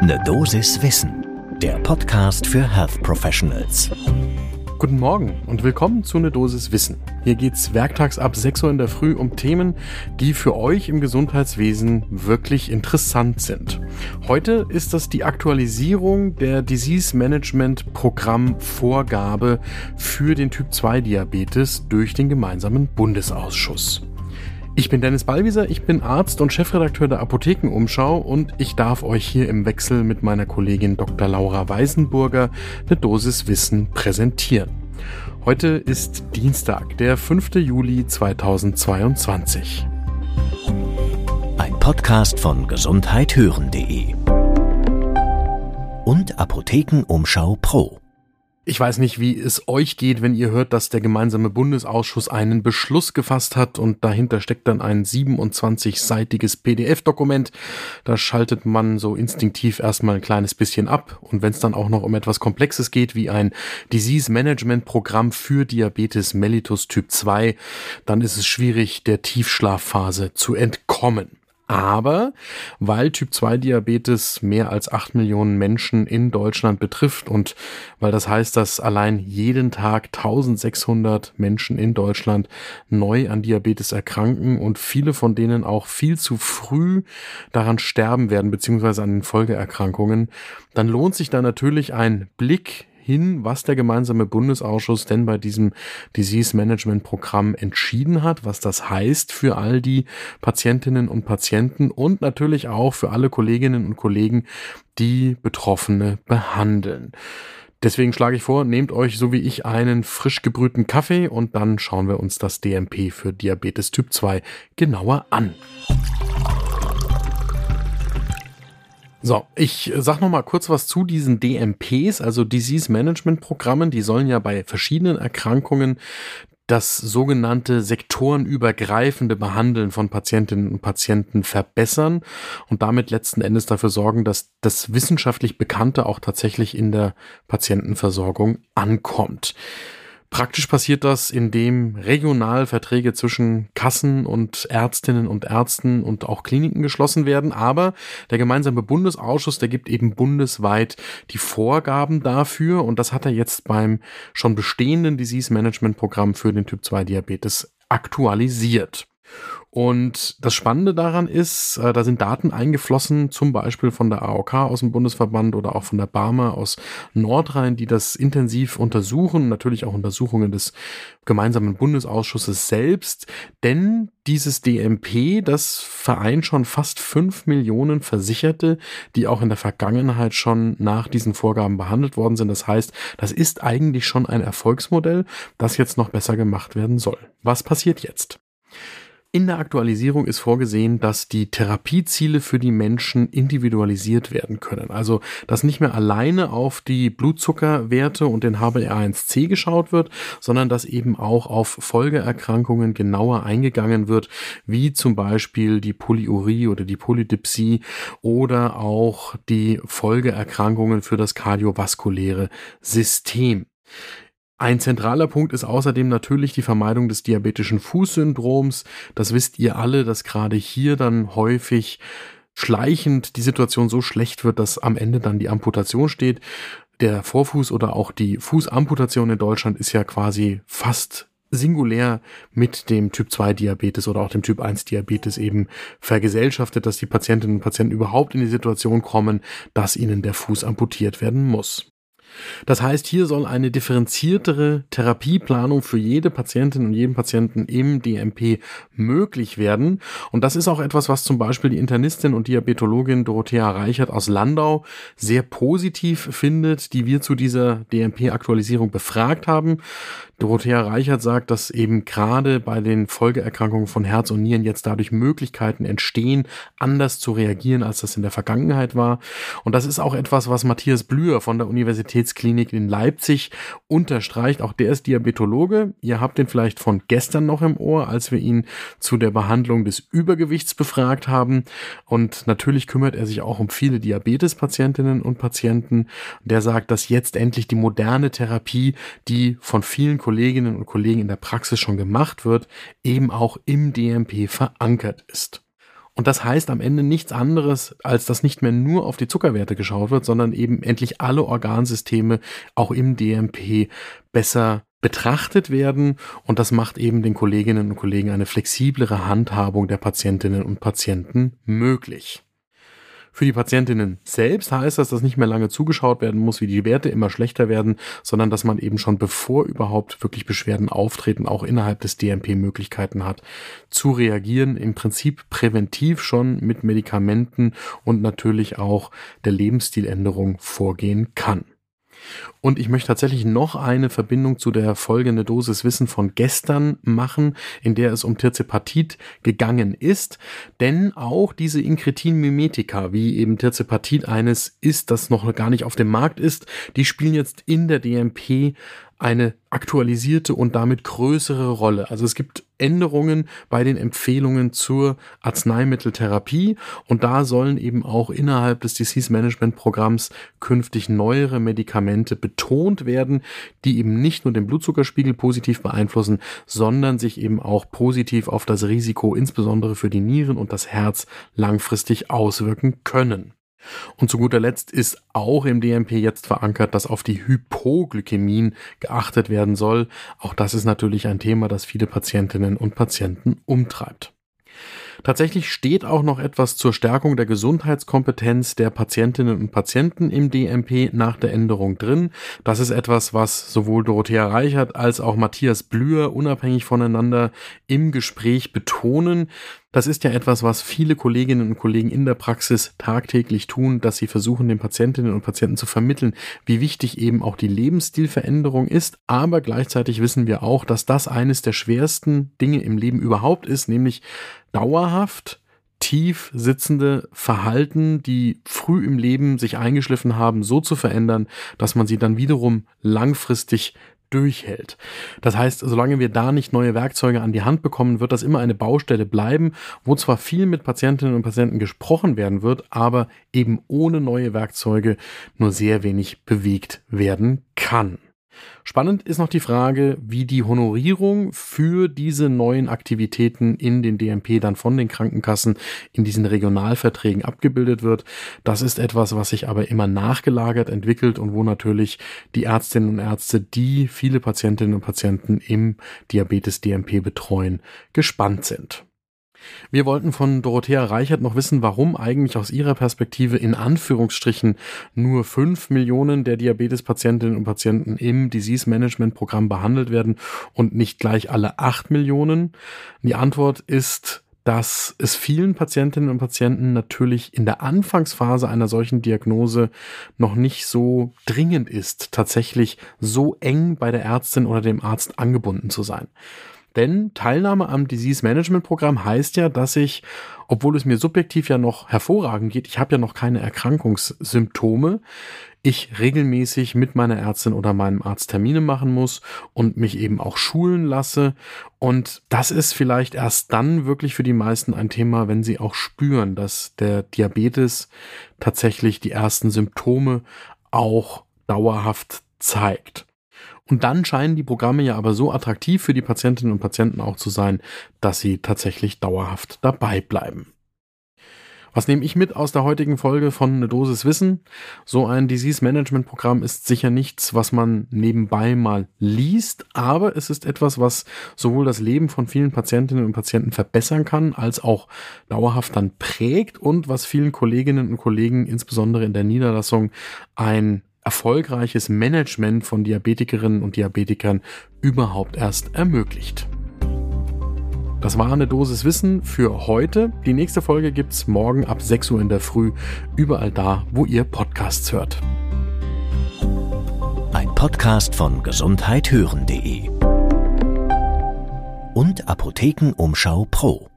Ne Dosis Wissen, der Podcast für Health Professionals. Guten Morgen und willkommen zu Ne Dosis Wissen. Hier geht's werktags ab 6 Uhr in der Früh um Themen, die für euch im Gesundheitswesen wirklich interessant sind. Heute ist das die Aktualisierung der Disease Management Programm Vorgabe für den Typ 2 Diabetes durch den gemeinsamen Bundesausschuss. Ich bin Dennis Ballwieser, ich bin Arzt und Chefredakteur der Apothekenumschau und ich darf euch hier im Wechsel mit meiner Kollegin Dr. Laura Weisenburger eine Dosis Wissen präsentieren. Heute ist Dienstag, der 5. Juli 2022. Ein Podcast von gesundheithören.de und Apothekenumschau Pro. Ich weiß nicht, wie es euch geht, wenn ihr hört, dass der gemeinsame Bundesausschuss einen Beschluss gefasst hat und dahinter steckt dann ein 27-seitiges PDF-Dokument. Da schaltet man so instinktiv erstmal ein kleines bisschen ab. Und wenn es dann auch noch um etwas Komplexes geht, wie ein Disease Management Programm für Diabetes mellitus Typ 2, dann ist es schwierig, der Tiefschlafphase zu entkommen. Aber weil Typ 2 Diabetes mehr als acht Millionen Menschen in Deutschland betrifft und weil das heißt, dass allein jeden Tag 1600 Menschen in Deutschland neu an Diabetes erkranken und viele von denen auch viel zu früh daran sterben werden, beziehungsweise an den Folgeerkrankungen, dann lohnt sich da natürlich ein Blick hin, was der gemeinsame Bundesausschuss denn bei diesem Disease Management Programm entschieden hat, was das heißt für all die Patientinnen und Patienten und natürlich auch für alle Kolleginnen und Kollegen, die Betroffene behandeln. Deswegen schlage ich vor, nehmt euch so wie ich einen frisch gebrühten Kaffee und dann schauen wir uns das DMP für Diabetes Typ 2 genauer an. So, ich sag noch mal kurz was zu diesen DMPs, also Disease Management Programmen. Die sollen ja bei verschiedenen Erkrankungen das sogenannte sektorenübergreifende Behandeln von Patientinnen und Patienten verbessern und damit letzten Endes dafür sorgen, dass das wissenschaftlich Bekannte auch tatsächlich in der Patientenversorgung ankommt. Praktisch passiert das, indem regional Verträge zwischen Kassen und Ärztinnen und Ärzten und auch Kliniken geschlossen werden. Aber der gemeinsame Bundesausschuss, der gibt eben bundesweit die Vorgaben dafür. Und das hat er jetzt beim schon bestehenden Disease Management Programm für den Typ 2 Diabetes aktualisiert. Und das Spannende daran ist, äh, da sind Daten eingeflossen, zum Beispiel von der AOK aus dem Bundesverband oder auch von der Barmer aus Nordrhein, die das intensiv untersuchen, natürlich auch Untersuchungen des gemeinsamen Bundesausschusses selbst, denn dieses DMP, das vereint schon fast fünf Millionen Versicherte, die auch in der Vergangenheit schon nach diesen Vorgaben behandelt worden sind. Das heißt, das ist eigentlich schon ein Erfolgsmodell, das jetzt noch besser gemacht werden soll. Was passiert jetzt? In der Aktualisierung ist vorgesehen, dass die Therapieziele für die Menschen individualisiert werden können. Also, dass nicht mehr alleine auf die Blutzuckerwerte und den HbA1c geschaut wird, sondern dass eben auch auf Folgeerkrankungen genauer eingegangen wird, wie zum Beispiel die Polyurie oder die Polydipsie oder auch die Folgeerkrankungen für das kardiovaskuläre System. Ein zentraler Punkt ist außerdem natürlich die Vermeidung des diabetischen Fußsyndroms. Das wisst ihr alle, dass gerade hier dann häufig schleichend die Situation so schlecht wird, dass am Ende dann die Amputation steht. Der Vorfuß oder auch die Fußamputation in Deutschland ist ja quasi fast singulär mit dem Typ 2 Diabetes oder auch dem Typ 1 Diabetes eben vergesellschaftet, dass die Patientinnen und Patienten überhaupt in die Situation kommen, dass ihnen der Fuß amputiert werden muss. Das heißt, hier soll eine differenziertere Therapieplanung für jede Patientin und jeden Patienten im DMP möglich werden. Und das ist auch etwas, was zum Beispiel die Internistin und Diabetologin Dorothea Reichert aus Landau sehr positiv findet, die wir zu dieser DMP-Aktualisierung befragt haben. Dorothea Reichert sagt, dass eben gerade bei den Folgeerkrankungen von Herz und Nieren jetzt dadurch Möglichkeiten entstehen, anders zu reagieren, als das in der Vergangenheit war. Und das ist auch etwas, was Matthias Blüher von der Universitätsklinik in Leipzig unterstreicht. Auch der ist Diabetologe. Ihr habt ihn vielleicht von gestern noch im Ohr, als wir ihn zu der Behandlung des Übergewichts befragt haben. Und natürlich kümmert er sich auch um viele Diabetespatientinnen und Patienten. Der sagt, dass jetzt endlich die moderne Therapie, die von vielen Kolleginnen und Kollegen in der Praxis schon gemacht wird, eben auch im DMP verankert ist. Und das heißt am Ende nichts anderes, als dass nicht mehr nur auf die Zuckerwerte geschaut wird, sondern eben endlich alle Organsysteme auch im DMP besser betrachtet werden und das macht eben den Kolleginnen und Kollegen eine flexiblere Handhabung der Patientinnen und Patienten möglich. Für die Patientinnen selbst heißt das, dass nicht mehr lange zugeschaut werden muss, wie die Werte immer schlechter werden, sondern dass man eben schon bevor überhaupt wirklich Beschwerden auftreten, auch innerhalb des DMP Möglichkeiten hat, zu reagieren, im Prinzip präventiv schon mit Medikamenten und natürlich auch der Lebensstiländerung vorgehen kann. Und ich möchte tatsächlich noch eine Verbindung zu der folgende Dosis Wissen von gestern machen, in der es um Tirzepatit gegangen ist. Denn auch diese Inkretin-Mimetika, wie eben Tirzepatit eines ist, das noch gar nicht auf dem Markt ist, die spielen jetzt in der DMP eine aktualisierte und damit größere Rolle. Also es gibt Änderungen bei den Empfehlungen zur Arzneimitteltherapie und da sollen eben auch innerhalb des Disease Management Programms künftig neuere Medikamente betont werden, die eben nicht nur den Blutzuckerspiegel positiv beeinflussen, sondern sich eben auch positiv auf das Risiko insbesondere für die Nieren und das Herz langfristig auswirken können. Und zu guter Letzt ist auch im DMP jetzt verankert, dass auf die Hypoglykämien geachtet werden soll. Auch das ist natürlich ein Thema, das viele Patientinnen und Patienten umtreibt. Tatsächlich steht auch noch etwas zur Stärkung der Gesundheitskompetenz der Patientinnen und Patienten im DMP nach der Änderung drin. Das ist etwas, was sowohl Dorothea Reichert als auch Matthias Blüher unabhängig voneinander im Gespräch betonen. Das ist ja etwas, was viele Kolleginnen und Kollegen in der Praxis tagtäglich tun, dass sie versuchen, den Patientinnen und Patienten zu vermitteln, wie wichtig eben auch die Lebensstilveränderung ist. Aber gleichzeitig wissen wir auch, dass das eines der schwersten Dinge im Leben überhaupt ist, nämlich dauerhaft tief sitzende Verhalten, die früh im Leben sich eingeschliffen haben, so zu verändern, dass man sie dann wiederum langfristig durchhält. Das heißt, solange wir da nicht neue Werkzeuge an die Hand bekommen, wird das immer eine Baustelle bleiben, wo zwar viel mit Patientinnen und Patienten gesprochen werden wird, aber eben ohne neue Werkzeuge nur sehr wenig bewegt werden kann. Spannend ist noch die Frage, wie die Honorierung für diese neuen Aktivitäten in den DMP dann von den Krankenkassen in diesen Regionalverträgen abgebildet wird. Das ist etwas, was sich aber immer nachgelagert entwickelt und wo natürlich die Ärztinnen und Ärzte, die viele Patientinnen und Patienten im Diabetes DMP betreuen, gespannt sind. Wir wollten von Dorothea Reichert noch wissen, warum eigentlich aus ihrer Perspektive in Anführungsstrichen nur fünf Millionen der Diabetespatientinnen und Patienten im Disease Management Programm behandelt werden und nicht gleich alle acht Millionen. Die Antwort ist, dass es vielen Patientinnen und Patienten natürlich in der Anfangsphase einer solchen Diagnose noch nicht so dringend ist, tatsächlich so eng bei der Ärztin oder dem Arzt angebunden zu sein. Denn Teilnahme am Disease Management Programm heißt ja, dass ich, obwohl es mir subjektiv ja noch hervorragend geht, ich habe ja noch keine Erkrankungssymptome, ich regelmäßig mit meiner Ärztin oder meinem Arzt Termine machen muss und mich eben auch schulen lasse. Und das ist vielleicht erst dann wirklich für die meisten ein Thema, wenn sie auch spüren, dass der Diabetes tatsächlich die ersten Symptome auch dauerhaft zeigt. Und dann scheinen die Programme ja aber so attraktiv für die Patientinnen und Patienten auch zu sein, dass sie tatsächlich dauerhaft dabei bleiben. Was nehme ich mit aus der heutigen Folge von Eine Dosis Wissen? So ein Disease Management Programm ist sicher nichts, was man nebenbei mal liest, aber es ist etwas, was sowohl das Leben von vielen Patientinnen und Patienten verbessern kann, als auch dauerhaft dann prägt und was vielen Kolleginnen und Kollegen, insbesondere in der Niederlassung, ein erfolgreiches Management von Diabetikerinnen und Diabetikern überhaupt erst ermöglicht. Das war eine Dosis Wissen für heute. Die nächste Folge gibt's morgen ab 6 Uhr in der Früh, überall da, wo ihr Podcasts hört. Ein Podcast von gesundheithören.de und Apothekenumschau Pro.